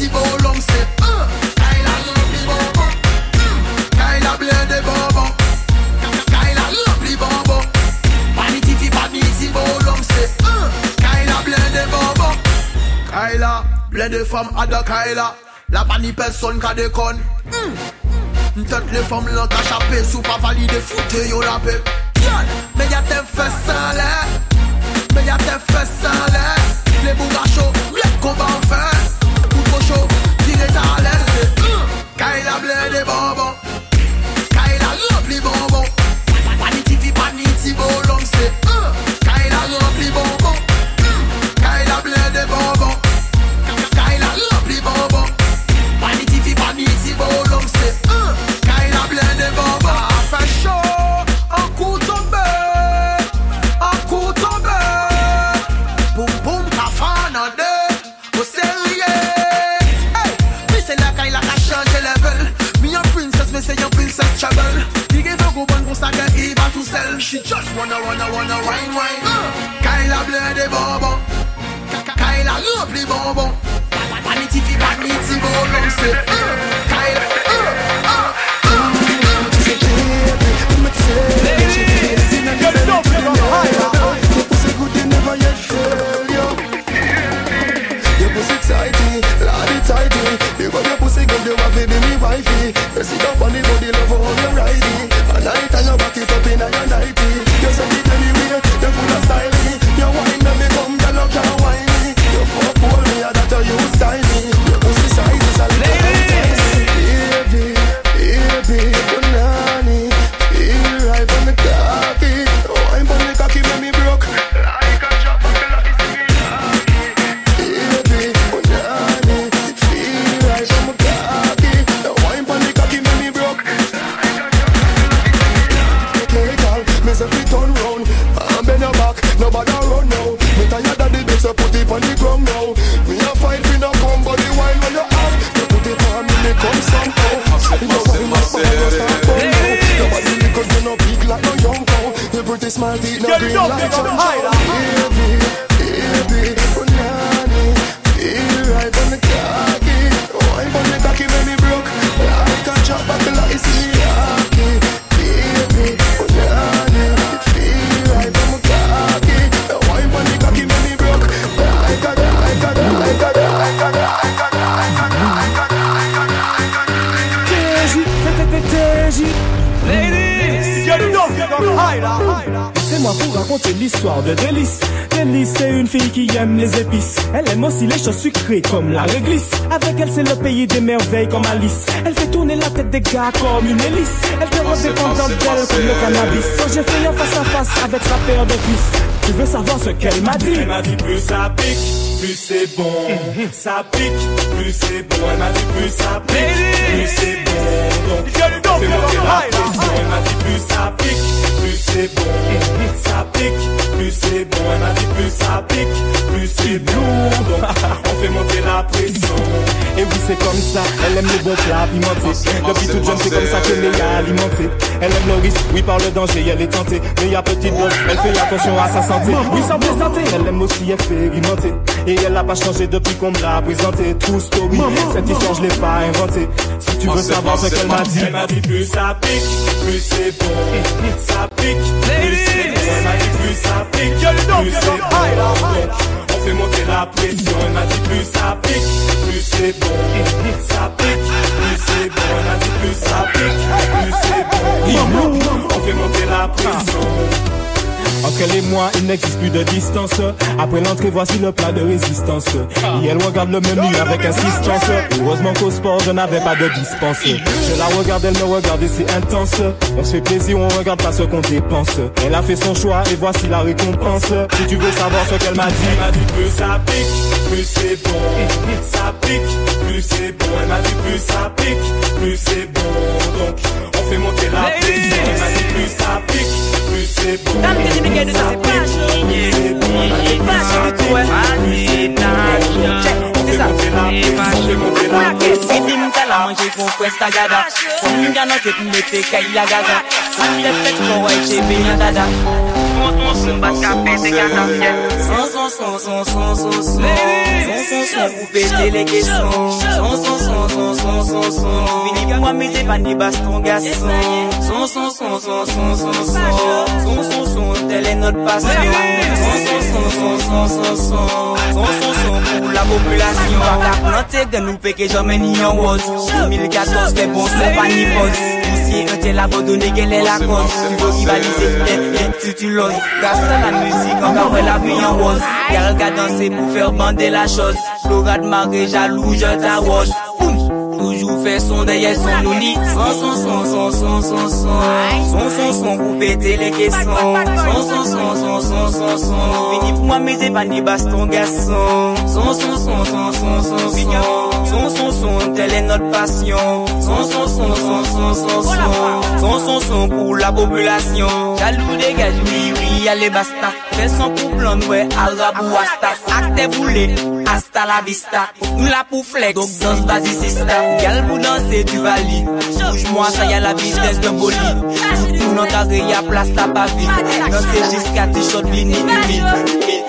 si beau l'homme c'est de à Kaila. La pas ni personne ka de con hmm. Tête le femmes l'ont qu'à chaper Sous pas valide foute yo la paix. Y'a tes fesses en l'air it. small teeth, no green light. Pour raconter l'histoire de Délice. Délice, c'est une fille qui aime les épices. Elle aime aussi les choses sucrées comme la réglisse. Avec elle, c'est le pays des merveilles comme Alice. Elle fait tourner la tête des gars comme une hélice. Elle te rend dépendante d'elle comme le cannabis. So, j'ai fait un face à face avec sa paire de cuisses. Tu veux savoir ce qu'elle m'a dit? Elle m'a dit plus ça pique, plus c'est bon. Ça pique, plus c'est bon. Elle m'a dit plus ça pique, plus c'est bon. Bon. Donc, on fait monter la pression. Et oui, c'est comme ça. Elle aime les bons plats pimentés. Depuis toute jeune, c'est comme ça qu'elle est alimentée. Elle aime le risque, oui, par le danger, elle est tentée. Mais a petite dose, elle fait attention à sa santé. Oui, sans plaisanter, elle aime aussi expérimenter. Et elle n'a pas changé depuis qu'on me l'a présenté. True story, cette histoire, je l'ai pas inventée. Si tu veux savoir ce qu'elle m'a dit, Elle m'a dit plus ça pique, plus c'est bon. Ça pique, plus c'est bon. Elle m'a dit plus ça pique, plus c'est bon. On fait monter la pression. Elle m'a dit plus ça pique, plus c'est bon. Ça pique, plus c'est bon. Elle m'a dit plus ça pique, plus c'est bon. On fait monter la pression. Entre elle et moi, il n'existe plus de distance. Après l'entrée, voici le plat de résistance. Et elle regarde le menu avec insistance. Heureusement qu'au sport, je n'avais pas de dispense. Je la regarde, elle me regarde et c'est intense. On se fait plaisir, on regarde pas ce qu'on dépense. Elle a fait son choix et voici la récompense. Si tu veux savoir ce qu'elle m'a dit, Elle m'a dit plus ça pique, plus c'est bon. Ça pique, plus c'est bon. Elle m'a dit plus ça pique, plus c'est bon. Donc, on fait monter la pression. Elle m'a dit plus ça pique, plus c'est bon. get it as a bitch. Wè son, pour péter les caissons. Son, son, son, son, son, son, son. Vini pour amuser, pas ni baston, garçon. Son, son, son, son, son, son, son. Son, son, son, telle est notre passion. Son, son, son, son, son, son, son. Son son son pou la populasyon Wap la plante gen nou peke jamen yon woz 2014 fe bon son pa ni poz Pousye ete la bodone gen le la koz Tu vo rivalize ete tu tu loz Gasa la musik anka wè la vi yon woz Yal ka danse pou fer bande la choz Florade mare jalou je ta woz fè son deyè son nou ni Son son son son son son son Son son son pou pète le keson Son son son son son son son Vini pou amete pa ni baston gason Son son son son son son son Son son son tel est notre passion Son son son son son son son Bon son son pou la populasyon Jalou degaj, oui, oui, ale basta. Fè son pou blan, wè, arab ou asta. Akte boule, asta la vista. Nou la pou flex, dok dans vazi sista. Gal pou danse du vali Bouj mwa, sa ya la vitesse d'un boli Tout nou nan kare, ya plas la bavi Danse jiska ti shot vini, vini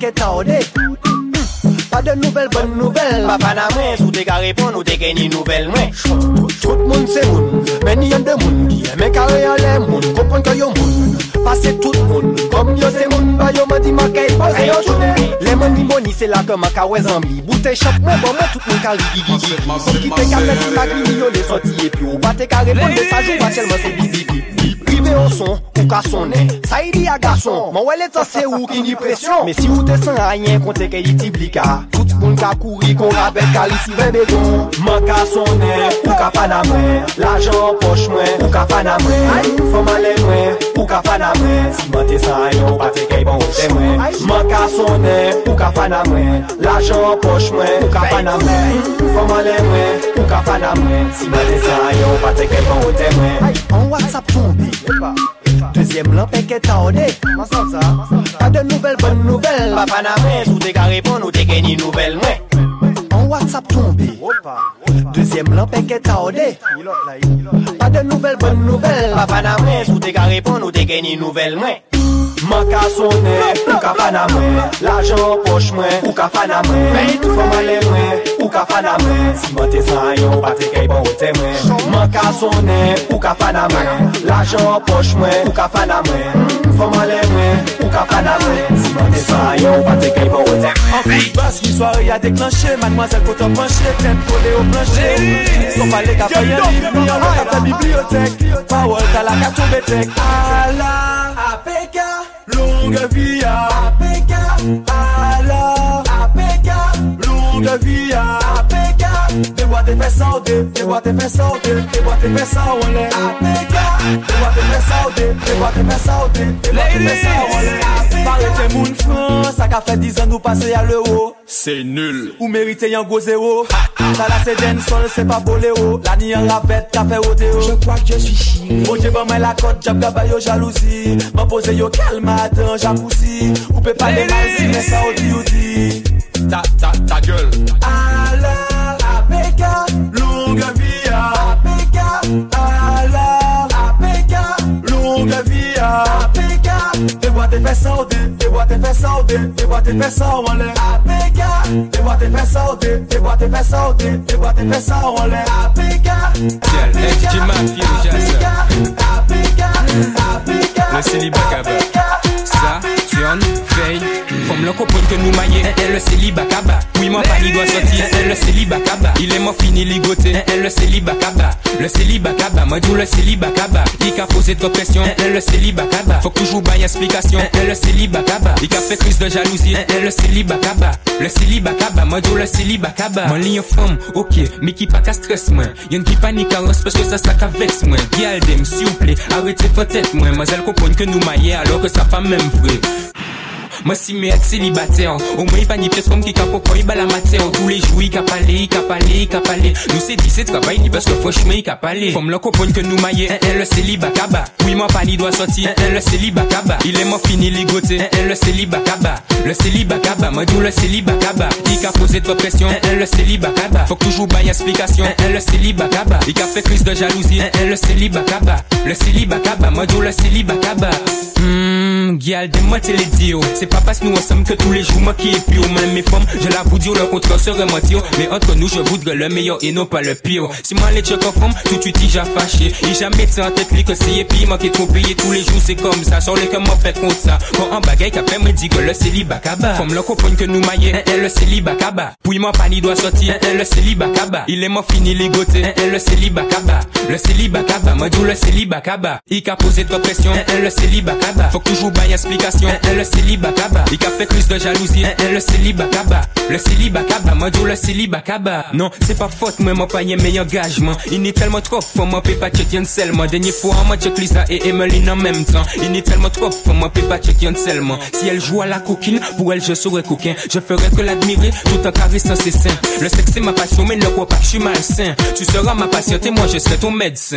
ke tande Pa de nouvel, bon nouvel Pa pa nan mwen, sou te ka repon ou te ke ni nouvel mwen Tout moun se moun, men yon de moun. Men kare yon le moun, kompon ke yo moun. Pase tout moun, kom yo se moun. Ba yo mwen di makay pos e yo choun Le mwen di moni se la ke maka we zambi Boute chak mwen bon mwen tout moun kari gigi Kom ki te ka fesi magri yo le soti E pi ou ba te ka repon de sa jou pa chel mwen se bibi bibi te o son, ou ka sone Sa yi di a gason, man wè lè tan se ou ki ni presyon. Me si ou te san a yen kon te ke yi ti blika. Tout moun ka kouri kon rabel ka li ven bedon. Man ka sone, ou ka fana mwen. L'ajan poch mwen, ou ka fana mwen. Foma le mwen, ou ka fana mwen. Si man te san a yen, ou pa te key bon ou te mwen. Man ka sone, ou ka fana mwen. L'ajan poch mwen, ou ka fana mwen. Foma le mwen, ou ka fana mwen. Si man te san a yen, ou pa te key bon ou te mwen. An WhatsApp tombe, ton Deuxième lampin qui est. Pas de nouvelles, bonnes nouvelles. Pas Panamé, sous des carrés ou des gagné nouvelles. En WhatsApp tombé. Deuxième lampin qui est. Pas de nouvelles, bonnes nouvelles. Pas Panamé, sous des carrés ou des gagné nouvelles. Mouvman ka sonè, ou ka fana mwen. L'ajan poch mwen, ou ka fana mwen. Fèy tou fèman lè mwen, ou ka fana mwen. Si mwen te san yon, patre kèy bon ou te mwen. Mouvman ka sonè, ou ka fana mwen. L'ajan poch mwen, ou ka fana mwen. Fèman lè mwen, ou ka fana mwen. Si mwen te san yon, patre kèy bon ou te mwen. Anpil bas ki soare ya deklanche Mademoiselle kote panche, tèm kode ou planche. Son pale ka fayan liv, mi an lè ka fè bibliotek Pawol ka la ka tombe tek Ala, apeka longa via. te fè saute, te bois te fè saute, ah, te bois te fè saute en l'air. Atega, te bois te fè saute, te bois te fè saute, te bois te fè saute en l'air. Pare te moun fran, sa ka fè 10 an nou pase a l'euro. Se nul. Ou merite yon go zéro. Ta la se den sol, se pa boléro. La ni yon ravette, ka fè rodeo. Je crois que je suis chiri. Oje ban mè la kote, jab gaba yo jalousi. Mè pose yo kalma, atan japoussi. Ou pe pa de mal si, mè sa odi odi. Ta, ta, ta gueule. Ah, boite fè saude, te boite fè saude, te boite fè saude APK, te boite fè saude, te boite fè saude, te boite fè saude APK, tu m'as fait déjà ça Le célibat. Ça, Tion, le comprendre que nous maillons. Elle le célibat. Oui, mon pali doit sortir. Elle le célibat. Il est mort fini ligoté. Elle le célibat. Le célibat kaba. Moi, dis le célibat kaba. Il a posé trop pression. Elle le célibat kaba. Faut toujours bailler explication. Elle le célibat kaba. Il a fait crise de jalousie. Elle le célibat. Le célibat kaba. Moi, dis le célibat kaba. Mon ligne femme, ok. Mais qui pas qu'à stress, moi. Y'en qui panique à parce que ça, ça vex, moi. Gialdem, s'il vous plaît. Arrêtez peut-être, moi. Moi, elle comprend que nous maillons alors que ça pas même vrai. Moi si mais être célibataire Au moins pas ni pièce comme qui capo quand il la matière. Tous les jours il cap aller, il cap aller, il cap aller Nous c'est dit c'est travail ni parce que franchement il cap aller Faut me le comprendre que nous maillons Un le célibat kaba Oui moi pas ni doit sortir Un le célibat kaba Il est mort fini ligoté Un le célibat kaba Le célibat kaba Moi le célibat kaba Il a posé trop pression Un le célibat kaba Faut toujours bailler explication Un le célibat kaba Il a fait crise de jalousie Un le célibat kaba Le célibat kaba Moi le célibat kaba Hum, Gial, dis-moi les C'est pas parce nous ensemble que tous les jours. Moi qui est pire Même mes femmes, je l'avoue dire le contraire serait mentir Mais entre nous je voudrais le meilleur et non pas le pire. Si moi les check conforme, tout de suite il j'ai fâché. Et jamais t'es en tête que c'est et puis est trop payé tous les jours c'est comme ça. Sur les que moi fait contre ça. Quand un bagaille qu'a fait me dit que le célibat kaba Faut me le comprendre que nous maillons. Un le célibat kaba Puis moi pas ni doit sortir Un le célibat kaba Il est mort fini ligoté. Un le célibat kaba Le célibat kaba Moi dis le célibat Il a posé trop pression. Le célibat Faut toujours bailler explication. Le célibat Il a fait crise de jalousie Un le célibat kaba Le célibat kaba Moi le célibat kaba Non c'est pas faute moi pas y'a meilleur engagement Il n'est tellement trop faut moi payer pas seulement Dernier fois moi check Lisa et Emmeline en même temps Il n'est tellement trop faut moi payer pas seulement Si elle joue à la coquine Pour elle je serai coquin Je ferai que l'admirer tout en caressant ses seins Le sexe c'est ma passion mais ne crois pas que je suis malsain Tu seras ma patiente et moi je serai ton médecin